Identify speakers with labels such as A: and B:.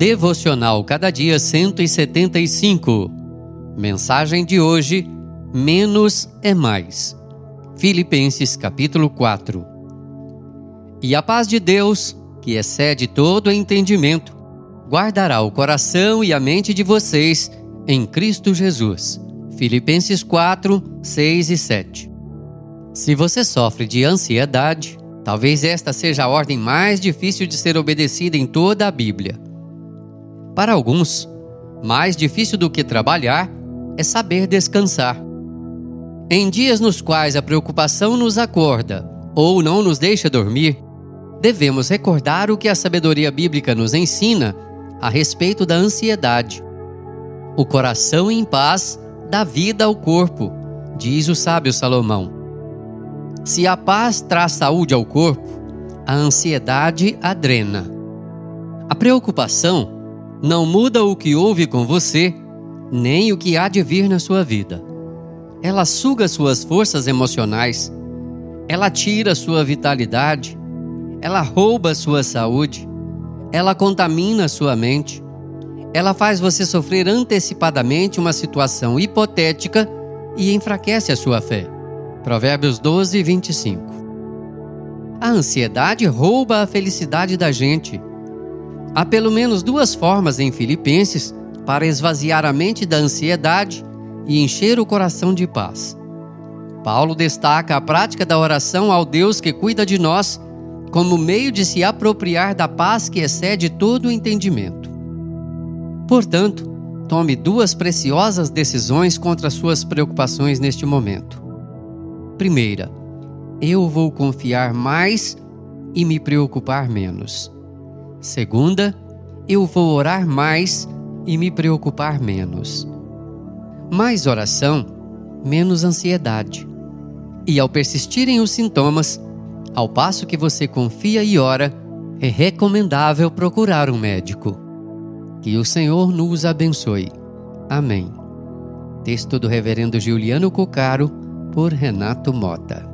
A: Devocional Cada Dia 175. Mensagem de hoje: Menos é mais. Filipenses capítulo 4. E a paz de Deus, que excede todo entendimento, guardará o coração e a mente de vocês em Cristo Jesus. Filipenses 4, 6 e 7. Se você sofre de ansiedade, talvez esta seja a ordem mais difícil de ser obedecida em toda a Bíblia. Para alguns, mais difícil do que trabalhar é saber descansar. Em dias nos quais a preocupação nos acorda ou não nos deixa dormir, devemos recordar o que a sabedoria bíblica nos ensina a respeito da ansiedade. O coração em paz dá vida ao corpo, diz o sábio Salomão. Se a paz traz saúde ao corpo, a ansiedade a drena. A preocupação não muda o que houve com você, nem o que há de vir na sua vida. Ela suga suas forças emocionais, ela tira sua vitalidade, ela rouba sua saúde, ela contamina sua mente, ela faz você sofrer antecipadamente uma situação hipotética e enfraquece a sua fé. Provérbios 12, 25. A ansiedade rouba a felicidade da gente Há pelo menos duas formas em Filipenses para esvaziar a mente da ansiedade e encher o coração de paz. Paulo destaca a prática da oração ao Deus que cuida de nós como meio de se apropriar da paz que excede todo o entendimento. Portanto, tome duas preciosas decisões contra suas preocupações neste momento. Primeira, eu vou confiar mais e me preocupar menos. Segunda, eu vou orar mais e me preocupar menos. Mais oração, menos ansiedade. E ao persistirem os sintomas, ao passo que você confia e ora, é recomendável procurar um médico. Que o Senhor nos abençoe. Amém. Texto do Reverendo Juliano Cocaro, por Renato Mota.